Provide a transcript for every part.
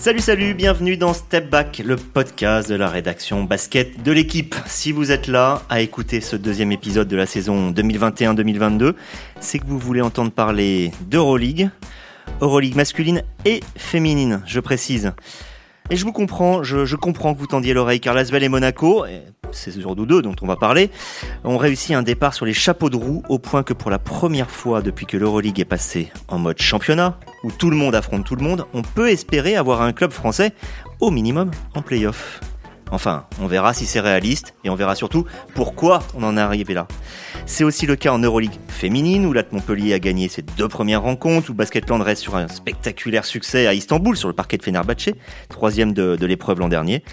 Salut, salut, bienvenue dans Step Back, le podcast de la rédaction basket de l'équipe. Si vous êtes là à écouter ce deuxième épisode de la saison 2021-2022, c'est que vous voulez entendre parler d'Euroleague, Euroleague masculine et féminine, je précise. Et je vous comprends, je, comprends que vous tendiez l'oreille car Lasvel et Monaco, c'est surtout deux dont on va parler, ont réussi un départ sur les chapeaux de roue au point que pour la première fois depuis que l'Euroleague est passé en mode championnat, où tout le monde affronte tout le monde, on peut espérer avoir un club français au minimum en playoff. Enfin, on verra si c'est réaliste et on verra surtout pourquoi on en est arrivé là. C'est aussi le cas en Euroleague féminine où la Montpellier a gagné ses deux premières rencontres, où Basketland reste sur un spectaculaire succès à Istanbul sur le parquet de Fenerbahçe, troisième de, de l'épreuve l'an dernier.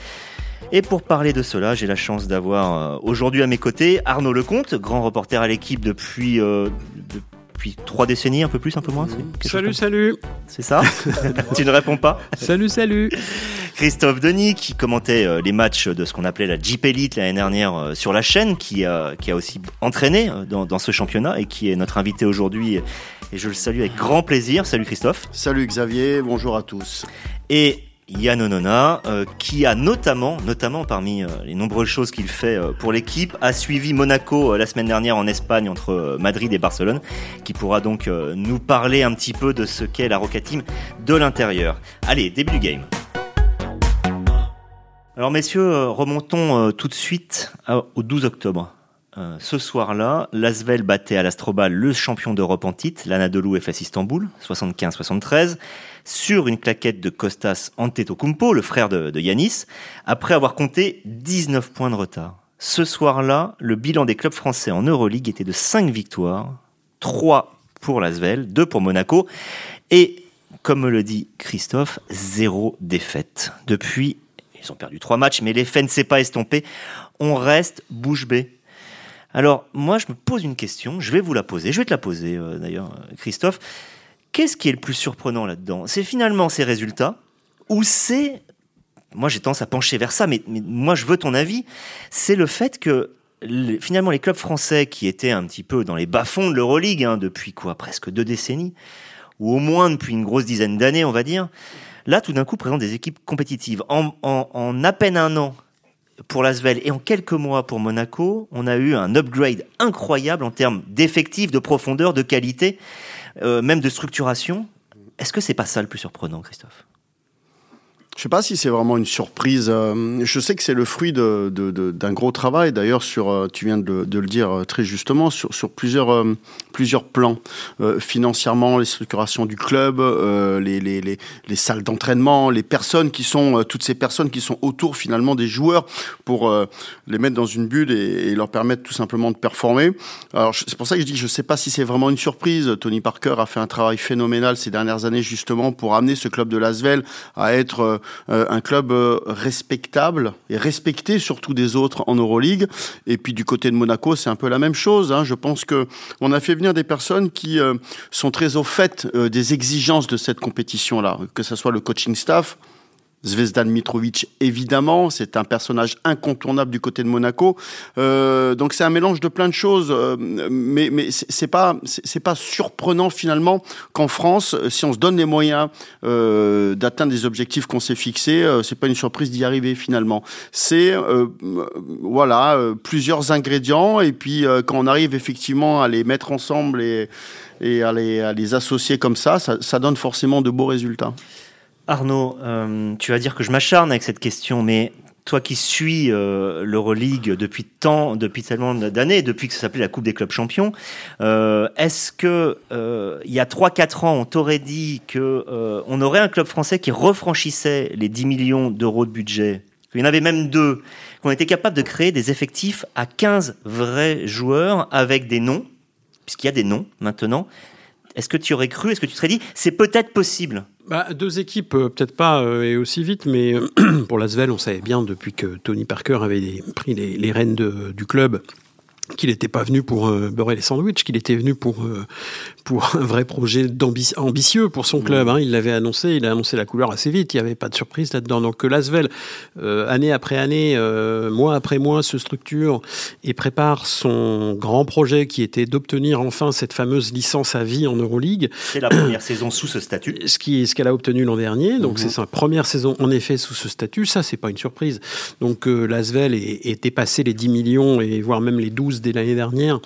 Et pour parler de cela, j'ai la chance d'avoir euh, aujourd'hui à mes côtés Arnaud Lecomte, grand reporter à l'équipe depuis, euh, depuis trois décennies, un peu plus, un peu moins. Salut, salut. C'est ça Tu ne réponds pas Salut, salut. Christophe Denis qui commentait euh, les matchs de ce qu'on appelait la Jeep Elite l'année dernière sur la chaîne, qui a, qui a aussi entraîné dans, dans ce championnat et qui est notre invité aujourd'hui. Et je le salue avec grand plaisir. Salut Christophe. Salut Xavier, bonjour à tous. Et Yann Onona, euh, qui a notamment, notamment parmi euh, les nombreuses choses qu'il fait euh, pour l'équipe, a suivi Monaco la semaine dernière en Espagne entre Madrid et Barcelone, qui pourra donc nous parler un petit peu de ce qu'est la Roca Team de l'intérieur. Allez, début du game. Alors messieurs, remontons tout de suite au 12 octobre. ce soir-là, l'Asvel battait à l'Astrobal le champion d'Europe en titre, l'Anadolu FS Istanbul, 75-73 sur une claquette de Kostas Antetokounmpo, le frère de, Yanis, après avoir compté 19 points de retard. Ce soir-là, le bilan des clubs français en Euroleague était de 5 victoires, 3 pour l'Asvel, 2 pour Monaco, et, comme me le dit Christophe, 0 défaite. Depuis, ils ont perdu 3 matchs, mais l'effet ne s'est pas estompé. On reste bouche bée. Alors, moi, je me pose une question, je vais vous la poser, je vais te la poser euh, d'ailleurs, Christophe qu'est-ce qui est le plus surprenant là-dedans? C'est finalement ces résultats ou c'est, moi j'ai tendance à pencher vers ça, mais, moi je veux ton avis, c'est le fait que finalement les clubs français qui étaient un petit peu dans les bas-fonds de l'Euroleague hein, depuis quoi? Presque deux décennies, ou au moins depuis une grosse dizaine d'années on va dire, là tout d'un coup présentent des équipes compétitives. En, en à peine un an, pour l'Asvel et en quelques mois pour Monaco, on a eu un upgrade incroyable en termes d'effectifs, de profondeur, de qualité. Euh, même de structuration. Est-ce que c'est pas ça le plus surprenant, Christophe? Je sais pas si c'est vraiment une surprise. Euh, je sais que c'est le fruit d'un de, de, gros travail, d'ailleurs, sur, euh, tu viens de, le dire euh, très justement, sur, sur plusieurs, plusieurs plans. financièrement, les structurations du club, les, les, les, les, salles d'entraînement, les personnes qui sont, toutes ces personnes qui sont autour finalement des joueurs pour les mettre dans une bulle et, et, leur permettre tout simplement de performer. Alors, c'est pour ça que je dis je sais pas si c'est vraiment une surprise. Tony Parker a fait un travail phénoménal ces dernières années justement pour amener ce club de Lasvel à être euh, un club euh, respectable et respecté surtout des autres en Euroleague. Et puis du côté de Monaco, c'est un peu la même chose. Hein. Je pense que on a fait venir des personnes qui euh, sont très au fait des exigences de cette compétition-là, que ce soit le coaching staff, Zvezdan Mitrovic, évidemment, c'est un personnage incontournable du côté de Monaco. Euh, donc c'est un mélange de plein de choses, euh, mais mais c'est pas c'est pas surprenant finalement qu'en France, si on se donne les moyens euh, d'atteindre des objectifs qu'on s'est fixés, euh, c'est pas une surprise d'y arriver finalement. C'est voilà plusieurs ingrédients et puis quand on arrive effectivement à les mettre ensemble et à les, les associer comme ça, ça donne forcément de beaux résultats. Arnaud, euh, tu vas dire que je m'acharne avec cette question, mais toi qui suis euh, l'Euroleague depuis tant, depuis tellement d'années, depuis que ça s'appelait la Coupe des clubs champions, euh, est-ce que il y a 3-4 ans, on t'aurait dit que on aurait un club français qui refranchissait les 10 millions d'euros de budget, qu'il y en avait même deux, qu'on était capable de créer des effectifs à 15 vrais joueurs avec des noms, puisqu'il y a des noms maintenant. Est-ce que tu aurais cru, est-ce que tu te serais dit, c'est peut-être possible? Bah, deux équipes, euh, peut-être pas euh, et aussi vite, mais euh, pour l'Asvel, on savait bien depuis que Tony Parker avait pris les, rênes du club qu'il n'était pas venu pour euh, beurrer les sandwichs, qu'il était venu pour, pour un vrai projet ambitieux pour son club. Hein. Il l'avait annoncé, il a annoncé la couleur assez vite, il n'y avait pas de surprise là-dedans. Donc que Lasvel, euh, année après année, mois après mois, se structure et prépare son grand projet qui était d'obtenir enfin cette fameuse licence à vie en Euroleague. C'est la première saison sous ce statut. Ce qu'elle a obtenu l'an dernier. Donc mhm. c'est sa première saison en effet sous ce statut. Ça, c'est pas une surprise. Donc Lasvel est, dépassé les 10 millions et voire même les 12 dès l'année dernière.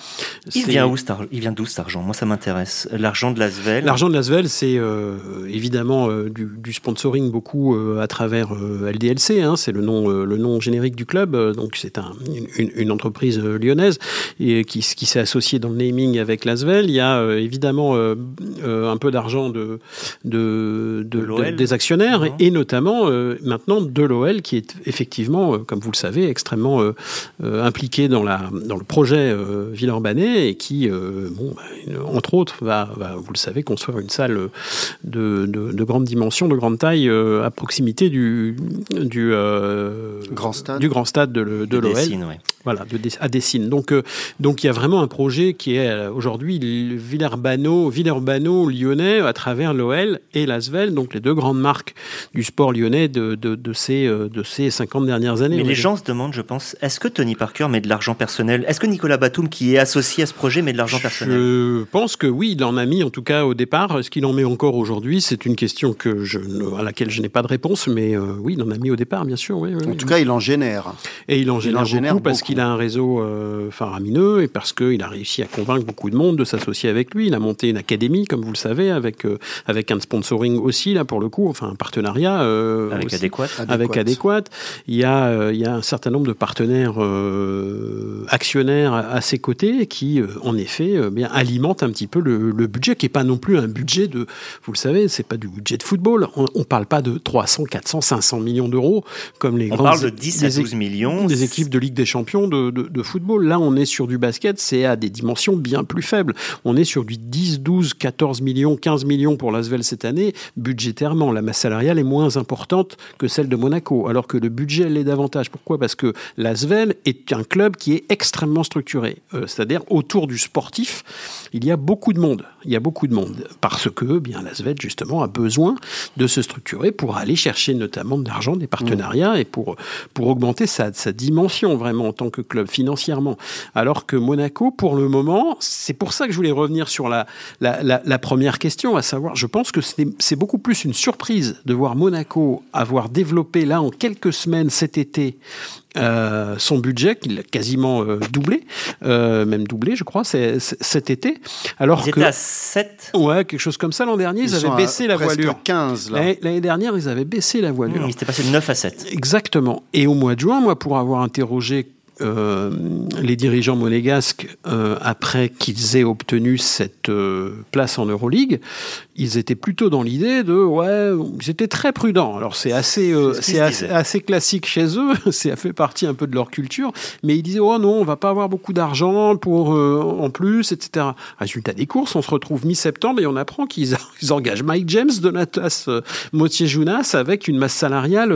Il vient où Il vient d'où cet argent? Moi, ça m'intéresse. L'argent de l'Asvel. L'argent de l'Asvel, c'est euh, évidemment euh, du, sponsoring beaucoup euh, à travers LDLC. Hein, c'est le nom, le nom générique du club. donc c'est un, une, entreprise lyonnaise et qui, qui s'est associée dans le naming avec l'Asvel. Il y a évidemment un peu d'argent de, de, de, des actionnaires et, notamment maintenant de l'OL qui est effectivement, comme vous le savez, extrêmement impliqué dans la dans le projet Villeurbanais et qui, bon, bah, entre autres, va, vous le savez, construire une salle de, de, grande dimension, de grande taille euh, à proximité du, du, grand stade. du grand stade de, de, l'OL. Voilà, de, à Dessine. Donc, donc il y a vraiment un projet qui est aujourd'hui Villeurbanneau, Villeurbanneau lyonnais à travers l'OL et l'Asvel, donc les deux grandes marques du sport lyonnais de, de, ces, de ces 50 dernières années. Mais les gens se demandent, je pense, est-ce que Tony Parker met de l'argent personnel? Est-ce que Nicolas Batum qui est associé à ce projet met de l'argent personnel? Je pense que oui, il en a mis en tout cas au départ. Est-ce qu'il en met encore aujourd'hui C'est une question que je, à laquelle je n'ai pas de réponse, mais euh, oui, il en a mis au départ, bien sûr. Oui, en tout cas, il en génère. Et il en génère, beaucoup, parce qu'il a un réseau euh, faramineux et parce qu'il a réussi à convaincre beaucoup de monde de s'associer avec lui. Il a monté une académie, comme vous le savez, avec, euh, avec un sponsoring aussi, là, pour le coup, enfin un partenariat. avec Adéquat. Avec Adéquat. Il y, a, il y a un certain nombre de partenaires actionnaires à ses côtés qui, euh, en effet, euh, bien, alimente un petit peu le, budget, qui n'est pas non plus un budget de, vous le savez, c'est pas du budget de football. On ne parle pas de 300, 400, 500 millions d'euros comme les on parle de 10 à 12 millions. Des équipes de Ligue des Champions de, de, football. Là, on est sur du basket, c'est à des dimensions bien plus faibles. On est sur du 10, 12, 14 millions, 15 millions pour l'Asvel cette année. Budgétairement, la masse salariale est moins importante que celle de Monaco, alors que le budget l'est davantage. Pourquoi? Parce que l'Asvel est un club qui est extrêmement structuré. Euh, c'est-à-dire autour du sportif, il y a beaucoup de monde. Il y a beaucoup de monde parce que bien l'Asvel justement a besoin de se structurer pour aller chercher notamment de l'argent, des partenariats et pour pour augmenter sa, dimension vraiment en tant que club financièrement. Alors que Monaco, pour le moment, c'est pour ça que je voulais revenir sur la, la, la, la première question, à savoir, je pense que c'est beaucoup plus une surprise de voir Monaco avoir développé là en quelques semaines cet été euh, son budget, qu'il a quasiment euh, doublé, euh, même doublé, je crois, c'est, cet été. Alors ils que, étaient à 7 Ouais, quelque chose comme ça. L'an dernier, ils, avaient baissé la voilure. 15, L'année, dernière, ils avaient baissé la voilure. Mmh, ils étaient passés de 9 à 7. Exactement. Et au mois de juin, moi, pour avoir interrogé les dirigeants monégasques, après qu'ils aient obtenu cette place en Euroleague, ils étaient plutôt dans l'idée de ouais, ils étaient très prudents. Alors c'est assez, euh, c'est assez, classique chez eux, c'est fait partie un peu de leur culture, mais ils disaient oh non, on va pas avoir beaucoup d'argent pour euh, en plus, etc. Résultat des courses, on se retrouve mi-septembre et on apprend qu'ils engagent Mike James, Donatas euh, Motier Jounas avec une masse salariale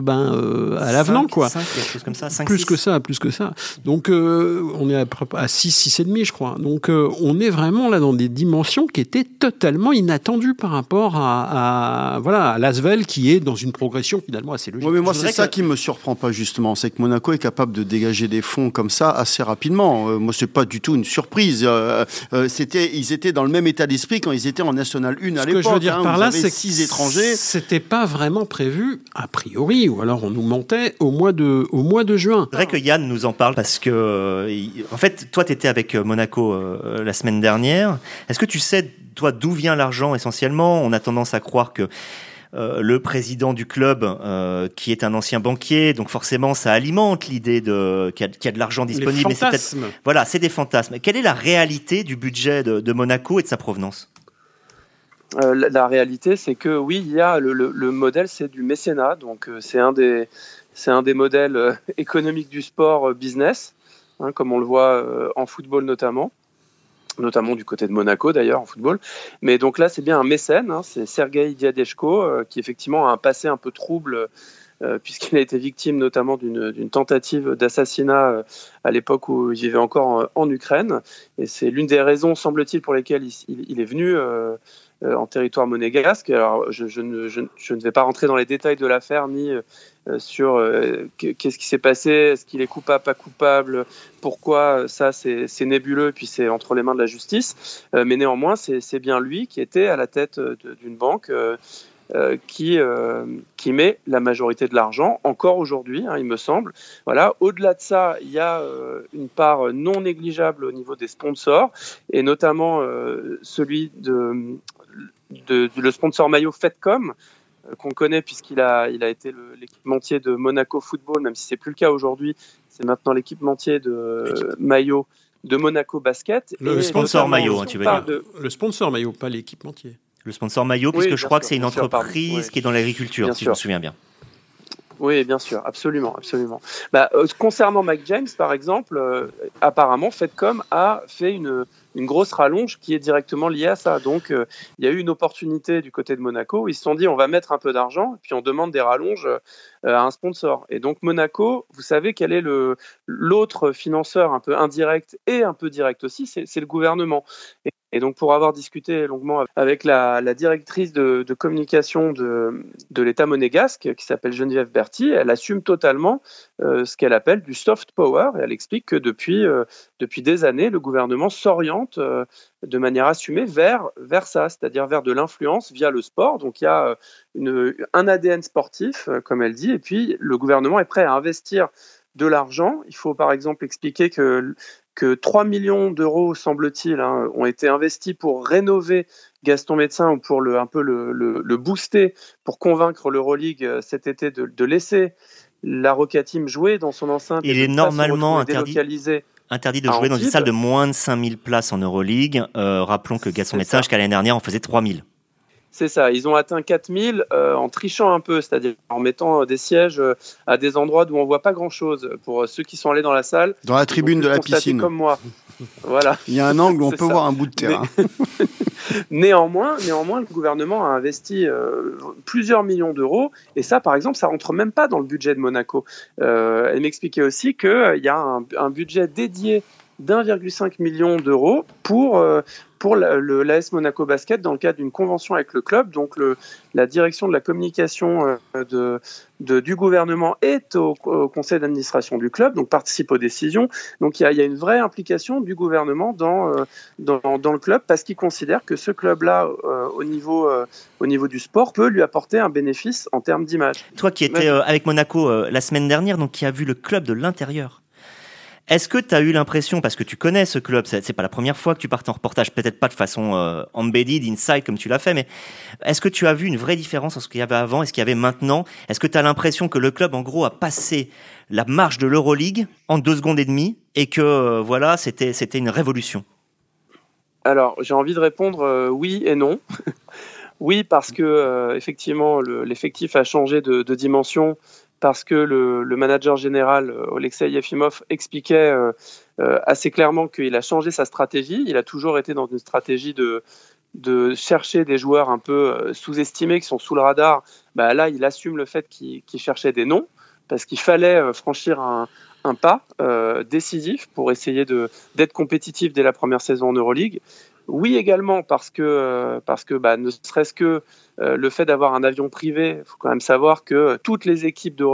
ben à l'avenant quoi. 5, quelque chose comme ça, 5, plus 6. que ça, plus que ça. Donc on est à, à 6, 6 et demi, je crois. Donc on est vraiment là dans des dimensions qui étaient totalement inattendues attendu par rapport à, à voilà à Lasvel qui est dans une progression finalement assez logique. Oui, mais moi c'est ça qui me surprend pas justement, c'est que Monaco est capable de dégager des fonds comme ça assez rapidement. Euh, moi c'est pas du tout une surprise. Euh, euh, c'était ils étaient dans le même état d'esprit quand ils étaient en National 1 à l'époque. Ce que je veux dire hein, par là, c'est six étrangers. C'était pas vraiment prévu a priori, ou alors on nous mentait au mois de au mois de juin. C'est vrai que Yann nous en parle parce que en fait toi tu étais avec Monaco la semaine dernière. Est-ce que tu sais toi, d'où vient l'argent essentiellement On a tendance à croire que euh, le président du club, euh, qui est un ancien banquier, donc forcément ça alimente l'idée de qu'il y, a de l'argent disponible. Les fantasmes. voilà, c'est des fantasmes. Quelle est la réalité du budget de, Monaco et de sa provenance? Euh, la, réalité, c'est que oui, il y a le, modèle, c'est du mécénat, donc c'est un des c'est un des modèles économiques du sport business, hein, comme on le voit en football notamment notamment du côté de Monaco d'ailleurs en football. Mais donc là, c'est bien un mécène, hein, c'est Sergei Diadeshko, euh, qui effectivement a un passé un peu trouble puisqu'il a été victime notamment d'une tentative d'assassinat à l'époque où il vivait encore en, Ukraine. Et c'est l'une des raisons, semble-t-il, pour lesquelles il, est venu en territoire monégasque. Alors, je, ne, je, ne, vais pas rentrer dans les détails de l'affaire ni sur qu'est-ce qui s'est passé, est-ce qu'il est coupable, pas coupable, pourquoi ça c'est nébuleux, puis c'est entre les mains de la justice. mais néanmoins, c'est bien lui qui était à la tête d'une banque euh, qui, euh, qui met la majorité de l'argent, encore aujourd'hui, hein, il me semble. Voilà. Au-delà de ça, il y a euh, une part non négligeable au niveau des sponsors, et notamment celui de, de, le sponsor maillot Fedcom, qu'on connaît puisqu'il a, il a été l'équipementier de Monaco Football, même si c'est plus le cas aujourd'hui, c'est maintenant l'équipementier de maillot de Monaco Basket. Le sponsor maillot, hein, tu veux dire. Le sponsor maillot, pas l'équipementier. Le sponsor maillot, puisque je crois que c'est une entreprise qui est dans l'agriculture, si je me souviens bien. Oui, bien sûr, absolument, absolument. Bah, euh, concernant Mike James, par exemple, euh, apparemment, Fedcom a fait une, une grosse rallonge qui est directement liée à ça. Donc, euh, il y a eu une opportunité du côté de Monaco. Où ils se sont dit, on va mettre un peu d'argent, puis on demande des rallonges à un sponsor. Et donc, Monaco, vous savez quel est l'autre financeur un peu indirect et un peu direct aussi, c'est le gouvernement. Et donc, pour avoir discuté longuement avec la, directrice de, communication de, l'État monégasque, qui s'appelle Geneviève Berti, elle assume totalement euh, ce qu'elle appelle du soft power. Et elle explique que depuis, euh, des années, le gouvernement s'oriente euh, de manière assumée vers, vers ça, c'est-à-dire vers de l'influence via le sport. Donc, il y a un ADN sportif, comme elle dit, et puis le gouvernement est prêt à investir de l'argent. Il faut par exemple expliquer que que 3 millions d'euros, semble-t-il, hein, ont été investis pour rénover Gaston Médecin ou pour le, un peu le, le, booster, pour convaincre l'Euroleague euh, cet été de, laisser la Roca Team jouer dans son enceinte. Il est normalement interdit, interdit de jouer dans une salle de moins de 5000 places en Euroleague. Euh, rappelons que Gaston Médecin, jusqu'à l'année dernière, en faisait 3000. C'est ça, ils ont atteint 4000 euh, en trichant un peu, c'est-à-dire en mettant euh, des sièges euh, à des endroits où on voit pas grand-chose pour ceux qui sont allés dans la salle. Dans la tribune de la piscine. Comme moi. Voilà. Il y a un angle où on peut voir un bout de terrain. néanmoins, néanmoins, le gouvernement a investi plusieurs millions d'euros et ça, par exemple, ça rentre même pas dans le budget de Monaco. elle m'expliquait aussi qu'il y a un, un budget dédié d'1,5 million d'euros pour, euh, pour l'AS Monaco Basket dans le cadre d'une convention avec le club. Donc le, la direction de la communication euh, de, de, du gouvernement est au, conseil d'administration du club, donc participe aux décisions. Donc il y a, y a, une vraie implication du gouvernement dans, euh, dans, dans, le club parce qu'il considère que ce club-là, au, niveau, au niveau du sport, peut lui apporter un bénéfice en termes d'image. Toi qui étais avec Monaco la semaine dernière, donc qui a vu le club de l'intérieur est-ce que tu as eu l'impression, parce que tu connais ce club, c'est pas la première fois que tu partes en reportage, peut-être pas de façon euh, embedded, inside comme tu l'as fait, mais est-ce que tu as vu une vraie différence entre ce qu'il y avait avant et ce qu'il y avait maintenant? Est-ce que tu as l'impression que le club, en gros, a passé la marche de l'Euroleague en deux secondes et demie et que euh, voilà, c'était une révolution? Alors, j'ai envie de répondre euh, oui et non. oui, parce que effectivement, l'effectif a changé de dimension parce que le, manager général euh, Alexei Yefimov expliquait euh, euh, assez clairement qu'il a changé sa stratégie. Il a toujours été dans une stratégie de, chercher des joueurs un peu sous-estimés qui sont sous le radar. Bah, là, il assume le fait qu'il cherchait des noms parce qu'il fallait franchir un, un pas décisif pour essayer d'être compétitif dès la première saison en Euroleague. Oui également parce que, parce que bah, ne serait-ce que euh, le fait d'avoir un avion privé, il faut quand même savoir que toutes les équipes de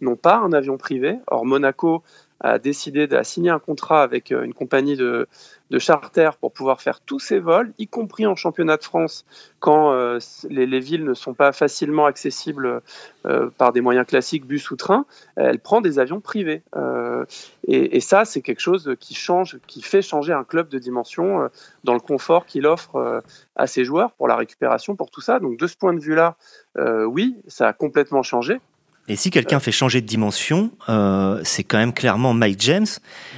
n'ont pas un avion privé. Or, Monaco a décidé de signer un contrat avec euh, une compagnie de, de charter pour pouvoir faire tous ses vols, y compris en championnat de France, quand euh, les, villes ne sont pas facilement accessibles par des moyens classiques, bus ou train, elle prend des avions privés. Et, et, ça, c'est quelque chose qui change, qui fait changer un club de dimension dans le confort qu'il offre à ses joueurs pour la récupération, pour tout ça. Donc de ce point de vue-là, oui, ça a complètement changé. Et si quelqu'un fait changer de dimension, euh, c'est quand même clairement Mike James.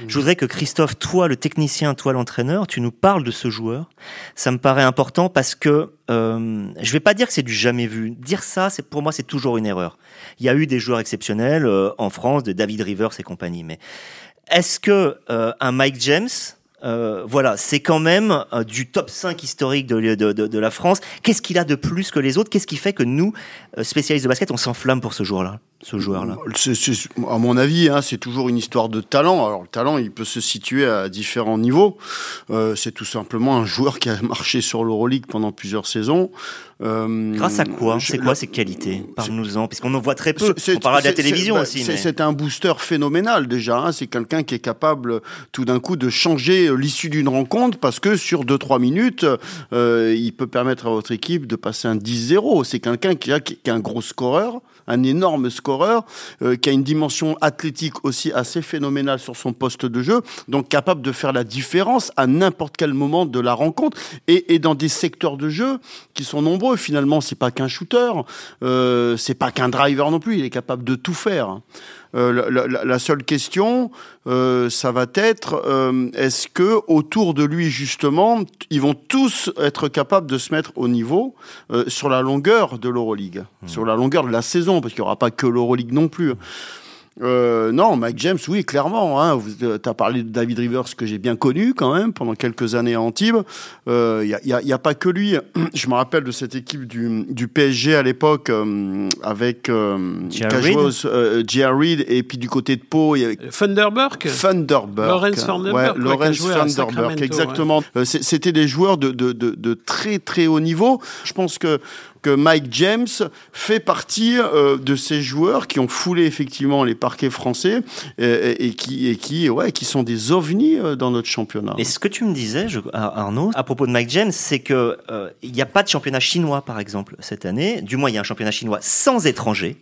Je voudrais que Christophe, toi le technicien, toi l'entraîneur, tu nous parles de ce joueur. Ça me paraît important parce que euh, je vais pas dire que c'est du jamais vu. Dire ça, c'est pour moi c'est toujours une erreur. Il y a eu des joueurs exceptionnels euh, en France, de David Rivers et compagnie, mais est-ce que euh, un Mike James Euh, voilà, c'est quand même euh, du top 5 historique de, de, la France. Qu'est-ce qu'il a de plus que les autres? Qu'est-ce qui fait que nous, euh, spécialistes de basket, on s'enflamme pour ce joueur-là? Ce joueur-là? À mon avis, hein, c'est toujours une histoire de talent. Alors, le talent, il peut se situer à différents niveaux. Euh, c'est tout simplement un joueur qui a marché sur l'Euroleague pendant plusieurs saisons. Euh, Grâce à quoi? C'est quoi ses qualités? Parle-nous-en, puisqu'on en voit très peu. on parlera de la télévision bah, aussi. C'est un booster phénoménal déjà. Hein. C'est quelqu'un qui est capable tout d'un coup de changer l'issue d'une rencontre parce que sur 2-3 minutes, euh, il peut permettre à votre équipe de passer un 10-0. C'est quelqu'un qui qui a un gros scoreur un énorme scoreur, euh, qui a une dimension athlétique aussi assez phénoménale sur son poste de jeu, donc capable de faire la différence à n'importe quel moment de la rencontre et, dans des secteurs de jeu qui sont nombreux. Finalement, c'est pas qu'un shooter, euh, c'est pas qu'un driver non plus. Il est capable de tout faire. Euh, la, la, la, seule question, euh, ça va être euh, est-ce que autour de lui justement, ils vont tous être capables de se mettre au niveau euh, sur la longueur de l'Euroleague, mmh. sur la longueur de la saison, parce qu'il n'y aura pas que l'Euroleague non plus. Euh, non, Mike James, oui, clairement. Hein, euh, tu as parlé de David Rivers, que j'ai bien connu quand même pendant quelques années à Antibes. Il euh, n'y a, y a, pas que lui. Je me rappelle de cette équipe du, du PSG à l'époque euh, avec euh, J.R. Reed et puis du côté de Pau, il y avait Thunderberg. Thunderberg. Lawrence Thunderberg. Ouais, Lawrence Thunderberg, exactement. Ouais. C'était des joueurs de, de, de, de, très très haut niveau. Je pense que que Mike James fait partie euh, de ces joueurs qui ont foulé effectivement les parquets français et, qui, et qui, ouais, qui sont des ovnis euh, dans notre championnat. Et ce que tu me disais, Arnaud, à propos de Mike James, c'est que euh, il n'y a pas de championnat chinois, par exemple, cette année. Du moins, il y a un championnat chinois sans étrangers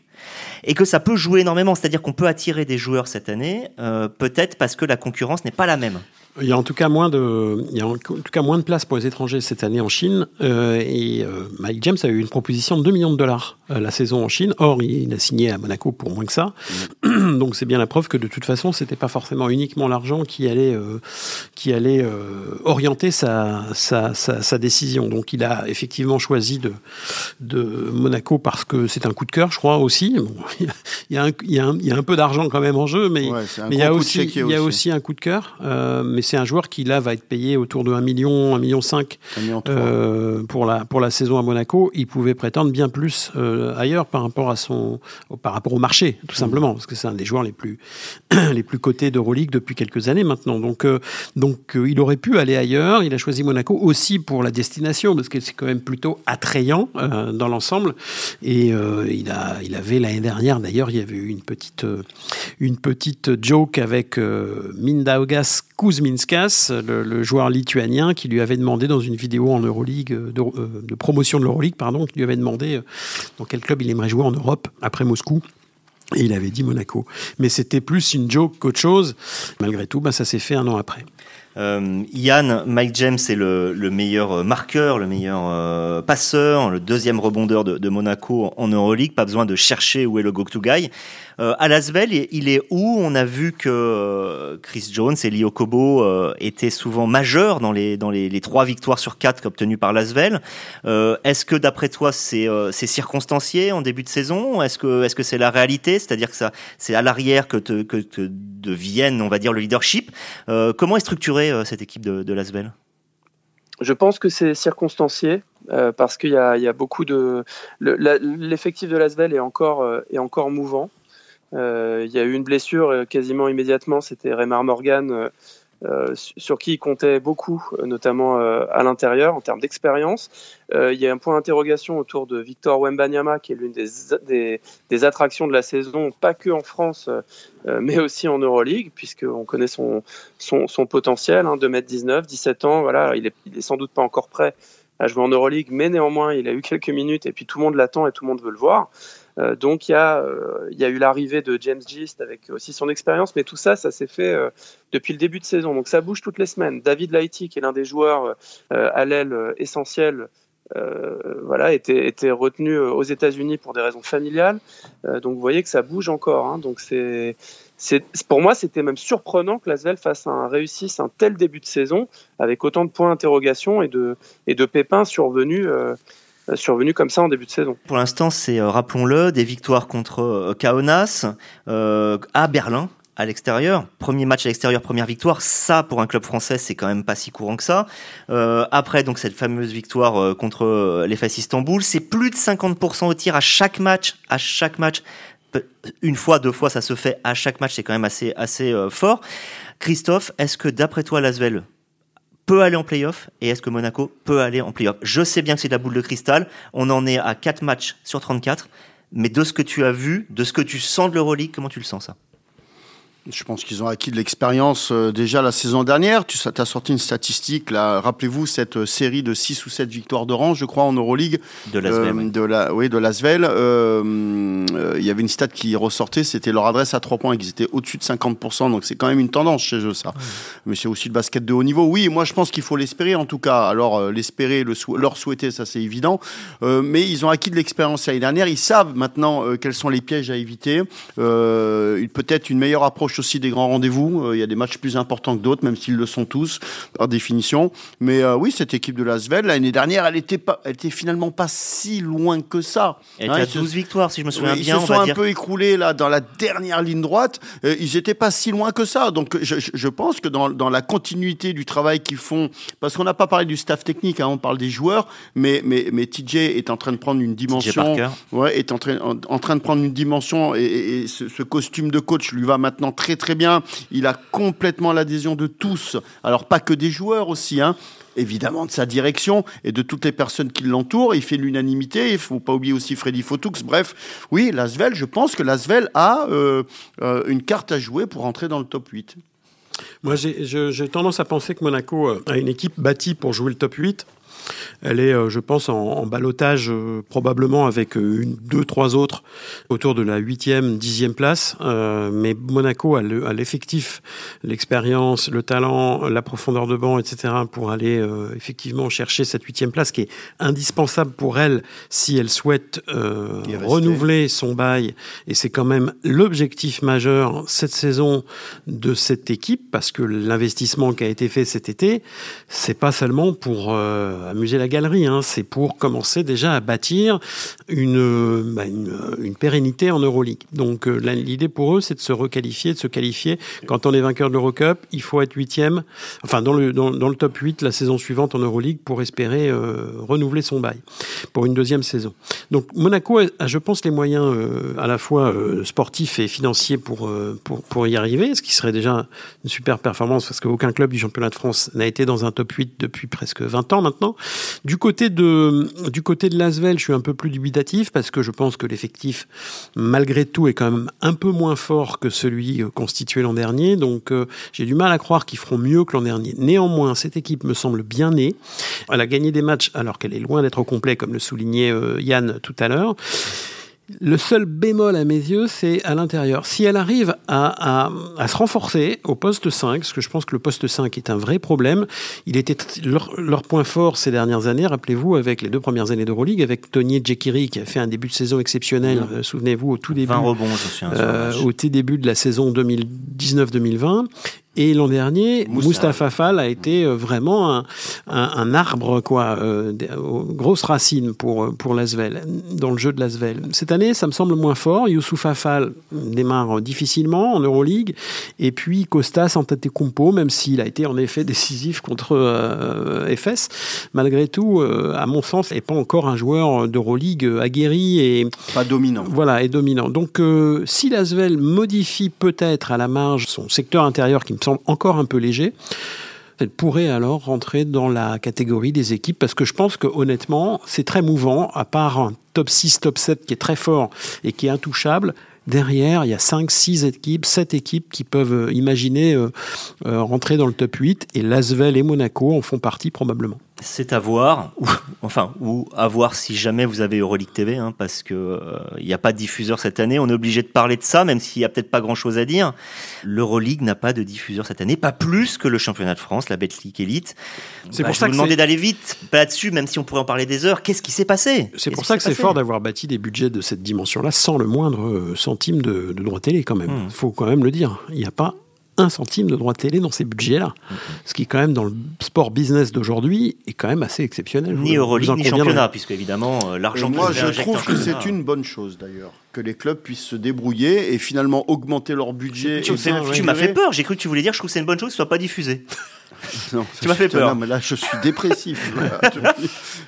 et que ça peut jouer énormément. C'est-à-dire qu'on peut attirer des joueurs cette année, euh, peut-être parce que la concurrence n'est pas la même. Il y a en tout cas moins de, il y a en tout cas moins de place pour les étrangers cette année en Chine. Euh, et euh, Mike James a eu une proposition de 2 millions de dollars euh, la saison en Chine. Or, il a signé à Monaco pour moins que ça. Mmh. Donc, c'est bien la preuve que de toute façon, c'était pas forcément uniquement l'argent qui allait, qui allait orienter sa, sa, sa, sa, décision. Donc, il a effectivement choisi de, de Monaco parce que c'est un coup de cœur, je crois aussi. Bon, il, y a un, il, y a un, il y a un peu d'argent quand même en jeu, mais, ouais, mais il y a aussi, il y a aussi un coup de cœur. mais c'est un joueur qui là va être payé autour de 1 million, 1 million 5 euh, pour la pour la saison à Monaco. Il pouvait prétendre bien plus euh, ailleurs par rapport à son par rapport au marché, tout simplement, parce que c'est un des joueurs les plus les plus cotés d'Euroleague depuis quelques années maintenant. Donc euh, donc il aurait pu aller ailleurs. Il a choisi Monaco aussi pour la destination, parce que c'est quand même plutôt attrayant dans l'ensemble. Et il a il avait l'année dernière d'ailleurs, il y avait eu une petite une petite joke avec Mindaugas Kuzminskas, le, joueur lituanien, qui lui avait demandé dans une vidéo en Euroleague, de, euh, de promotion de l'Euroleague, pardon, qui lui avait demandé euh, dans quel club il aimerait jouer en Europe après Moscou. Et il avait dit Monaco. Mais c'était plus une joke qu'autre chose. Malgré tout, bah, ça s'est fait un an après. Euh, Yann, Mike James est le, le, meilleur marqueur, le meilleur euh, passeur, le deuxième rebondeur de, Monaco en Euroleague. Pas besoin de chercher où est le go-to. Euh, à Lasvel, il est où? On a vu que euh, Chris Jones et Lio Kobo euh, étaient souvent majeurs dans les dans les, trois victoires sur quatre obtenues par Lasvel. Euh, est-ce que d'après toi c'est c'est circonstancié en début de saison? Est-ce que est-ce que c'est la réalité? C'est-à-dire que c'est à l'arrière que te, que devienne on va dire le leadership. comment est structurée cette équipe de, de Lasvel je pense que c'est circonstancié euh, parce qu'il y, a beaucoup de l'effectif le, de Lasvel est encore euh, est encore mouvant. Euh, il y a eu une blessure euh, quasiment immédiatement, c'était Raymar Morgan, euh, euh, sur qui il comptait beaucoup, notamment à l'intérieur en termes d'expérience. il y a un point d'interrogation autour de Victor Wembanyama, qui est l'une des, des, des, attractions de la saison, pas que en France, mais aussi en Euroleague, puisqu'on connaît son, son, son potentiel, hein, 2m19, 17 ans, voilà, il est, il est sans doute pas encore prêt à jouer en Euroleague, mais néanmoins, il a eu quelques minutes et puis tout le monde l'attend et tout le monde veut le voir. Euh, donc il y, a, euh, il y a eu l'arrivée de James Gist avec aussi son expérience, mais tout ça, ça s'est fait euh, depuis le début de saison. Donc ça bouge toutes les semaines. David Lighty, qui est l'un des joueurs à l'aile essentiel voilà, était, retenu aux États-Unis pour des raisons familiales. Donc vous voyez que ça bouge encore. Hein. Donc pour moi, c'était même surprenant que Lasvel fasse un réussisse un tel début de saison avec autant de points d'interrogation et de pépins survenus. Euh, survenu comme ça en début de saison. Pour l'instant, c'est, rappelons-le, des victoires contre Kaunas, à Berlin, à l'extérieur. Premier match à l'extérieur, première victoire. Ça, pour un club français, c'est quand même pas si courant que ça. Euh, après, donc cette fameuse victoire euh, contre euh, les FS Istanbul, c'est plus de 50% au tir à chaque match. À chaque match, une fois, deux fois, ça se fait à chaque match. C'est quand même assez assez fort. Christophe, est-ce que d'après toi, Lasvel peut aller en playoff et est-ce que Monaco peut aller en playoff? Je sais bien que c'est de la boule de cristal. On en est à 4 matchs sur 34. Mais de ce que tu as vu, de ce que tu sens de l'Euroleague, comment tu le sens ça? Je pense qu'ils ont acquis de l'expérience euh, déjà la saison dernière. Tu as sorti une statistique, là. Rappelez-vous cette euh, série de 6 ou 7 victoires de rang, je crois, en Euroleague. De l'Asvel. Euh, de la, oui, de l'Asvel. Il y avait une stat qui ressortait, c'était leur adresse à 3 points, qu'ils étaient au-dessus de 50%. Donc c'est quand même une tendance chez eux, ça. Mais c'est aussi le basket de haut niveau. Oui, moi je pense qu'il faut l'espérer en tout cas. Alors l'espérer, le leur souhaiter, ça c'est évident. mais ils ont acquis de l'expérience l'année dernière. Ils savent maintenant quels sont les pièges à éviter. Peut-être une meilleure approche aussi des grands rendez-vous. Euh, il y a des matchs plus importants que d'autres, même s'ils le sont tous, par définition. Mais euh, oui, cette équipe de Lasvel, l'année dernière, elle était, pas, elle était finalement pas si loin que ça. Elle était à 12 victoires, si je me souviens bien. Ils se sont un peu écroulés là, dans la dernière ligne droite. Euh, ils n'étaient pas si loin que ça. Donc je, je pense que dans, dans, la continuité du travail qu'ils font, parce qu'on n'a pas parlé du staff technique, hein, on parle des joueurs, mais, mais, mais TJ est en train de prendre une dimension. Ouais, est en train, en, train de prendre une dimension et, et ce, ce, costume de coach lui va maintenant très très bien. Il a complètement l'adhésion de tous. Alors pas que des joueurs aussi, hein. évidemment de sa direction et de toutes les personnes qui l'entourent. Il fait l'unanimité. Il faut pas oublier aussi Freddy Fotoux. Bref, oui, Lasvel, je pense que Lasvel a euh, euh, une carte à jouer pour entrer dans le top 8. Moi, j'ai tendance à penser que Monaco euh, a une équipe bâtie pour jouer le top 8. Elle est, euh, je pense, en, en balotage euh, probablement avec euh, une, deux, trois autres autour de la huitième, dixième place. mais Monaco a l'effectif, l'expérience, le talent, la profondeur de banc, etc. pour aller effectivement chercher cette huitième place qui est indispensable pour elle si elle souhaite renouveler son bail. Et c'est quand même l'objectif majeur cette saison de cette équipe parce que l'investissement qui a été fait cet été, c'est pas seulement pour amuser la galerie, hein. c'est pour commencer déjà à bâtir une, bah, une, pérennité en Euroleague. Donc euh, l'idée pour eux, c'est de se requalifier, de se qualifier. Quand on est vainqueur de l'Eurocup, il faut être huitième, enfin dans le, dans, le top 8 la saison suivante en Euroleague pour espérer euh, renouveler son bail pour une deuxième saison. Donc Monaco a, je pense, les moyens euh, à la fois sportifs et financiers pour, pour, pour y arriver, ce qui serait déjà une super performance parce qu'aucun club du championnat de France n'a été dans un top 8 depuis presque 20 ans maintenant. Du côté de, du côté Lasvel, je suis un peu plus dubitatif parce que je pense que l'effectif, malgré tout, est quand même un peu moins fort que celui euh, constitué l'an dernier. Donc, euh, j'ai du mal à croire qu'ils feront mieux que l'an dernier. Néanmoins, cette équipe me semble bien née. Elle a gagné des matchs alors qu'elle est loin d'être au complet, comme le soulignait euh, Yann tout à l'heure. Le seul bémol à mes yeux, c'est à l'intérieur. Si elle arrive à, se renforcer au poste 5, parce que je pense que le poste 5 est un vrai problème, il était leur, point fort ces dernières années, rappelez-vous, avec les deux premières années d'Euroleague, avec Tony Djekiri qui a fait un début de saison exceptionnel, mmh. euh, souvenez-vous, au tout début. 20 rebonds, je suis euh, Au tout début de la saison 2019-2020. Et l'an dernier, Mustapha Fall a été euh, vraiment un, un, arbre, quoi, euh, grosse racine pour, euh, pour l'Asvel, dans le jeu de l'Asvel. Cette année, ça me semble moins fort. Youssouf Afal démarre difficilement en Euroleague. Et puis Costas Antetokounmpo, même s'il a été en effet décisif contre euh, FS, malgré tout, à mon sens, n'est pas encore un joueur d'Euroleague aguerri et... Pas dominant. Voilà, et dominant. Donc, si l'Asvel modifie peut-être à la marge son secteur intérieur qui me semble encore un peu léger, elle pourrait alors rentrer dans la catégorie des équipes parce que je pense que honnêtement, c'est très mouvant, à part un top 6, top 7 qui est très fort et qui est intouchable. Derrière, il y a 5, 6 équipes, 7 équipes qui peuvent euh, imaginer euh, euh, rentrer dans le top 8 et Lasvel et Monaco en font partie probablement c'est à voir, ou, enfin, ou à voir si jamais vous avez Euroleague TV, hein, parce que il n'y a pas de diffuseur cette année. On est obligé de parler de ça, même s'il y a peut-être pas grand-chose à dire. L'Euroleague n'a pas de diffuseur cette année, pas plus que le championnat de France, la Betclic Elite. C'est bah, pour ça que demander d'aller vite là-dessus, même si on pourrait en parler des heures. Qu'est-ce qui s'est passé? C'est pour ça que c'est fort d'avoir bâti des budgets de cette dimension-là sans le moindre centime de, droit télé, quand même. Il hmm. faut quand même le dire. Il n'y a pas un centime de droit télé dans ces budgets-là. Ce qui, quand même, dans le sport business d'aujourd'hui, est quand même assez exceptionnel. Ni Euroleague, ni championnat, puisque évidemment, euh, l'argent Moi, je trouve que c'est une bonne chose, d'ailleurs, que les clubs puissent se débrouiller et finalement augmenter leur budget. Tu, tu m'as fait peur, j'ai cru que tu voulais dire, je trouve que c'est une bonne chose que ce soit pas diffusé. Non, tu m'as fait peur. mais là, je suis dépressif.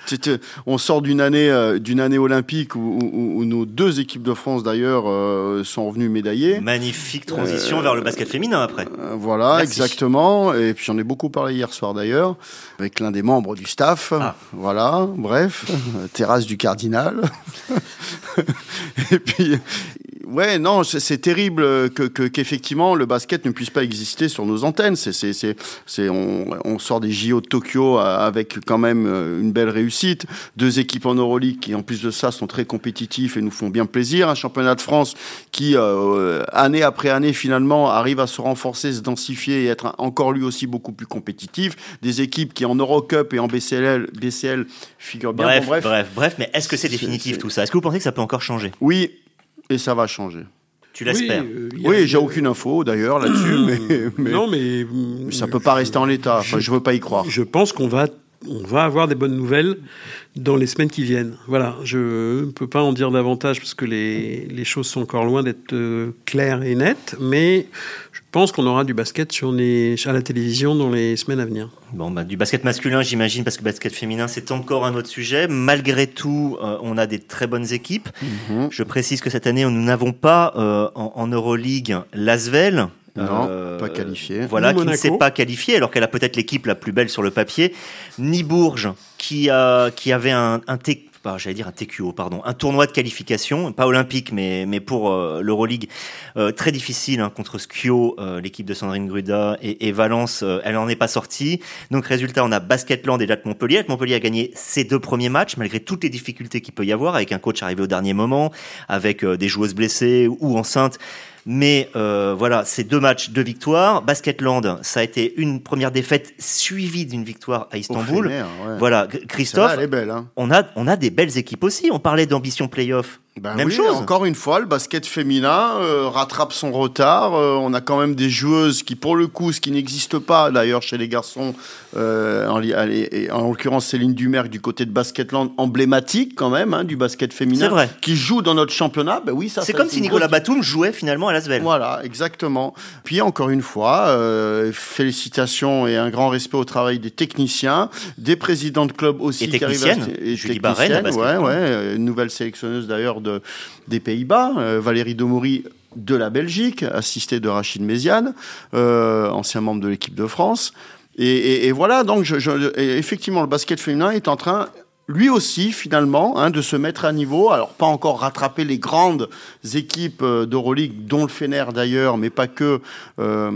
on sort d'une année, euh, d'une année olympique où, nos deux équipes de France, d'ailleurs, euh, sont revenues médaillées. Magnifique transition vers le basket féminin après. Euh, voilà, exactement. Et puis j'en ai beaucoup parlé hier soir d'ailleurs, avec l'un des membres du staff. Ah. Voilà, bref, terrasse du cardinal. et puis ouais, non, c'est terrible que qu'effectivement le basket ne puisse pas exister sur nos antennes. C'est, c'est, c'est, on, on, sort des JO de Tokyo avec quand même euh, une belle réussite. Deux équipes en Euroleague qui, en plus de ça, sont très compétitifs et nous font bien plaisir. Un championnat de France qui, euh, année après année, finalement, arrive à se renforcer, se densifier et être encore lui aussi beaucoup plus compétitif. Des équipes qui en Eurocup et en BCL, BCL figurent bien. Bref, bref, bref, bref, mais est-ce que c'est définitif tout ça? Est-ce que vous pensez que ça peut encore changer? Oui, et ça va changer. Tu l'espères Oui, euh, j'ai aucune info d'ailleurs là-dessus, mais, non, mais ça peut pas rester en l'état. Enfin, je, ne veux pas y croire. Je pense qu'on va on va avoir des bonnes nouvelles dans les semaines qui viennent. Voilà, je ne peux pas en dire davantage parce que les, les choses sont encore loin d'être euh, claires et nettes, mais pense qu'on aura du basket sur les, à la télévision dans les semaines à venir. Bon, bah, du basket masculin, j'imagine, parce que basket féminin, c'est encore un autre sujet. Malgré tout, euh, on a des très bonnes équipes. Mhm. Je précise que cette année, nous n'avons pas euh, en, Euroleague l'Asvel. Non, euh, pas qualifié. Voilà, qui ne s'est pas qualifié, alors qu'elle a peut-être l'équipe la plus belle sur le papier. Ni Bourges, qui, a, qui avait un, un, j'allais dire un TQO, pardon, un tournoi de qualification, pas olympique, mais, mais pour euh, l'Euroleague, euh, très difficile hein, contre Skio, euh, l'équipe de Sandrine Gruda et, Valence, elle n'en est pas sortie. Donc résultat, on a Basketland et Jacques Montpellier. Montpellier a gagné ses deux premiers matchs, malgré toutes les difficultés qu'il peut y avoir, avec un coach arrivé au dernier moment, avec des joueuses blessées ou enceintes. Mais euh, voilà, c'est deux matchs, deux victoires. Basketland, ça a été une première défaite suivie d'une victoire à Istanbul. Voilà, Christophe, hein. on, a, on a des belles équipes aussi. On parlait d'ambition playoff. Ben Même chose. Encore une fois, le basket féminin euh, rattrape son retard. Euh, on a quand même des joueuses qui, pour le coup, ce qui n'existe pas d'ailleurs chez les garçons, euh, en, en l'occurrence Céline Dumerc du côté de Basketland, emblématique quand même hein, du basket féminin, vrai. qui joue dans notre championnat. Ben oui, ça. C'est comme si Nicolas Batum jouait finalement à Lasvel. Voilà, exactement. Puis encore une fois, félicitations et un grand respect au travail des techniciens, des présidents de clubs aussi et qui arrivent. À, et Julie Barren, ouais, ouais, nouvelle sélectionneuse d'ailleurs des Pays-Bas, euh, Valérie Domoury de la Belgique, assistée de Rachid Méziane, euh, ancien membre de l'équipe de France. Et, voilà, donc effectivement, le basket féminin est en train lui aussi, finalement, hein, de se mettre à niveau. Alors, pas encore rattraper les grandes équipes euh, d'Euroleague, dont le Fener d'ailleurs, mais pas que euh,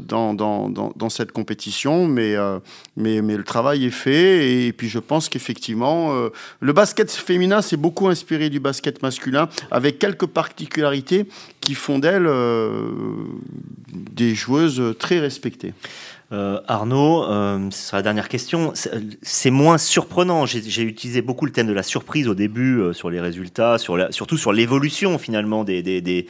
dans, cette compétition. Euh, mais le travail est fait. Et, puis, je pense qu'effectivement, le basket féminin s'est beaucoup inspiré du basket masculin, avec quelques particularités qui font d'elle des joueuses très respectées. Euh, Arnaud, euh, ce sera la dernière question. C'est moins surprenant. J'ai utilisé beaucoup le thème de la surprise au début euh, sur les résultats, surtout sur l'évolution finalement des,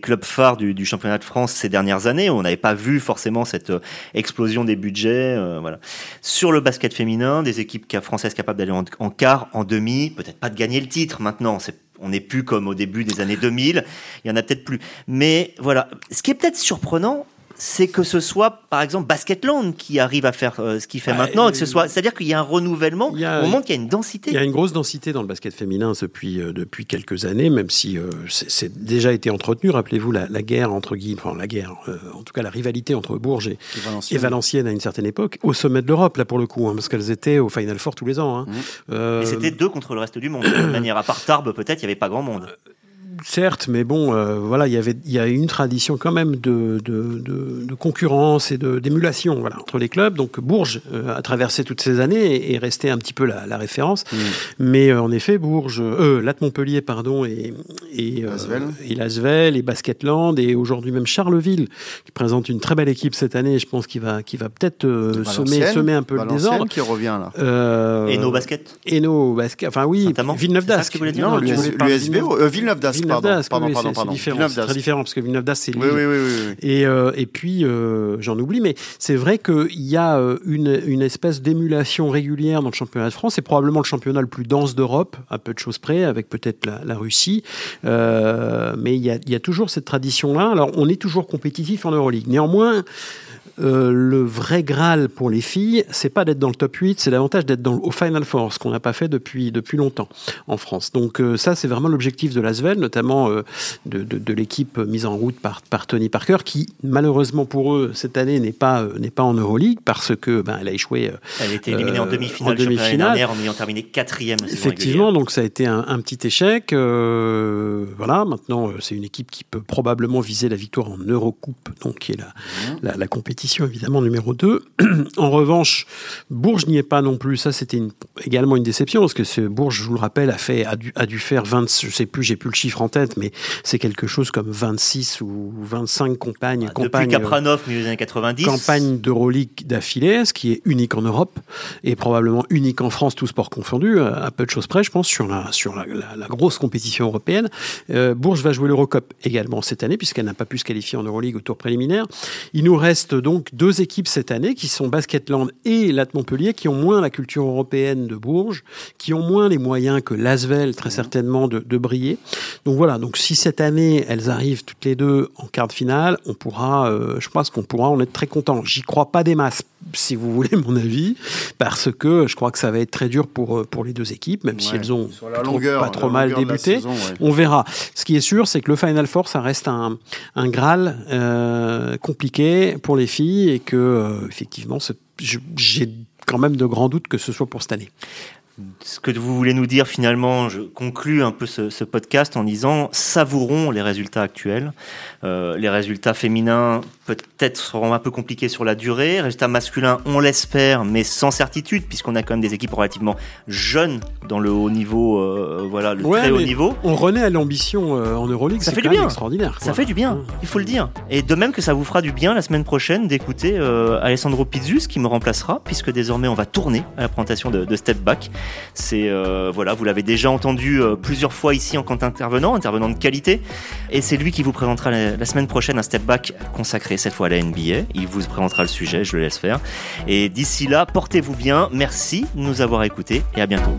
clubs phares du, championnat de France ces dernières années. On n'avait pas vu forcément cette euh, explosion des budgets. Euh, voilà. Sur le basket féminin, des équipes françaises capables d'aller en, en, quart, en demi, peut-être pas de gagner le titre maintenant. on n'est plus comme au début des années 2000. Il y en a peut-être plus. Mais voilà, ce qui est peut-être surprenant, c'est que ce soit, par exemple, Basketland qui arrive à faire euh, ce qu'il fait bah, maintenant, que ce soit, c'est-à-dire qu'il y a un renouvellement, au moment qu'il y a une densité. Il y a une grosse densité dans le basket féminin depuis, euh, depuis quelques années, même si euh, c'est déjà été entretenu. Rappelez-vous la, guerre entre guillemets, enfin la guerre, en tout cas la rivalité entre Bourges et, Valenciennes. à une certaine époque, au sommet de l'Europe, là pour le coup, hein, parce qu'elles étaient au Final Four tous les ans. Hein. Mmh. et c'était deux contre le reste du monde. de manière, à part Tarbes, peut-être, il n'y avait pas grand monde certes, mais bon, euh, voilà, il y avait, il y a une tradition quand même de, de, de, concurrence et d'émulation, voilà, entre les clubs. Donc Bourges euh, a traversé toutes ces années et est resté un petit peu la, la référence. Mm. Mais euh, en effet, Bourges, euh, Latte Montpellier, pardon, et et et Lasvel et Basketland et aujourd'hui même Charleville qui présente une très belle équipe cette année. Je pense qu'il va, qui va peut-être semer, semer un peu le désordre. qui revient là. et nos basket. Et nos basket. Enfin oui. Villeneuve d'Ascq. Non, Villeneuve d'Ascq Villeneuve d'Ascq. pardon, oui, pardon, c'est- différent, très différent parce que Villeneuve d'Ascq, c'est Lille. Oui, oui, oui. Et, euh, et puis, euh, j'en oublie, mais c'est vrai qu'il y a euh, une, une espèce d'émulation régulière dans le championnat de France. C'est probablement le championnat le plus dense d'Europe, à peu de choses près, avec peut-être la, la Russie. Euh, mais il y, a, il y a toujours cette tradition-là. Alors, on est toujours compétitif en Euroleague. Néanmoins, euh, le vrai Graal pour les filles, c'est pas d'être dans le top 8, c'est davantage d'être dans le- au Final Four, ce qu'on n'a pas fait depuis, depuis longtemps en France. Donc euh, ça, c'est vraiment l'objectif de l'Asvel, notamment euh, de, de- de l'équipe mise en route par, par Tony Parker, qui malheureusement pour eux cette année n'est pas n'est pas en Euroleague parce que ben, elle a échoué. Elle a été éliminée en demi-finale en demi-finale. dernière en ayant terminé quatrième. Effectivement, régulière. donc ça a été un, un petit échec. voilà, maintenant c'est une équipe qui peut probablement viser la victoire en Eurocoupe, donc qui est la, la, la compétition évidemment numéro 2. en revanche, Bourges n'y est pas non plus. Ça, c'était une- également une déception parce que ce Bourges, je vous le rappelle, a fait a dû, a dû faire 20, je sais plus, j'ai plus le chiffre en tête, mais c'est quelque chose comme 26 ou 25 compagnes. Depuis compagnes, euh, Kapranov, milieu des années 90. campagne d'Euroleague d'affilée, ce qui est unique en Europe et probablement unique en France, tout sport confondu, euh, à peu de choses près, je pense, sur la, sur la, la- la grosse compétition européenne. Euh, Bourges va jouer l'Eurocup également cette année, puisqu'elle n'a pas pu se qualifier en Euroleague au tour préliminaire. Il nous reste donc deux équipes cette année, qui sont Basketland et Lat Montpellier, qui ont moins la culture européenne de Bourges, qui ont moins les moyens que l'Asvel, très certainement, de, de briller. Donc voilà, donc si cette année, elles arrivent toutes les deux en quart de finale, on pourra, euh, je pense qu'on pourra en être très content. J'y crois pas des masses, si vous voulez mon avis, parce que je crois que ça va être très dur pour, euh, pour les deux équipes, même si elles ont la pas trop- longueur, pas la trop mal débuté. saison, ouais. On verra. Ce qui est sûr, c'est que le Final Four, ça reste un, un Graal euh, compliqué pour les filles et que, euh, effectivement, j'ai quand même de grands doutes que ce soit pour cette année. Ce que vous voulez nous dire finalement, je conclus un peu ce, ce podcast en disant savourons les résultats actuels. Euh, les résultats féminins peut-être seront un peu compliqués sur la durée. Les résultats masculins, on l'espère, mais sans certitude puisqu'on a quand même des équipes relativement jeunes dans le haut niveau, euh, voilà, le Ouais, très haut niveau. On renaît à l'ambition euh, en Euroleague, Ça fait du bien. extraordinaire. Ça fait du bien, il faut le dire. Et de même que ça vous fera du bien la semaine prochaine d'écouter euh, Alessandro Pizzus qui me remplacera, puisque désormais on va tourner à la présentation de, de Step Back. C'est voilà, vous l'avez déjà entendu plusieurs fois ici en tant qu'intervenant, intervenant de qualité, et c'est lui qui vous présentera la, la semaine prochaine un Step Back consacré cette fois à la NBA. Il vous présentera le sujet, je le laisse faire. Et d'ici là, portez-vous bien. Merci de nous avoir écoutés et à bientôt.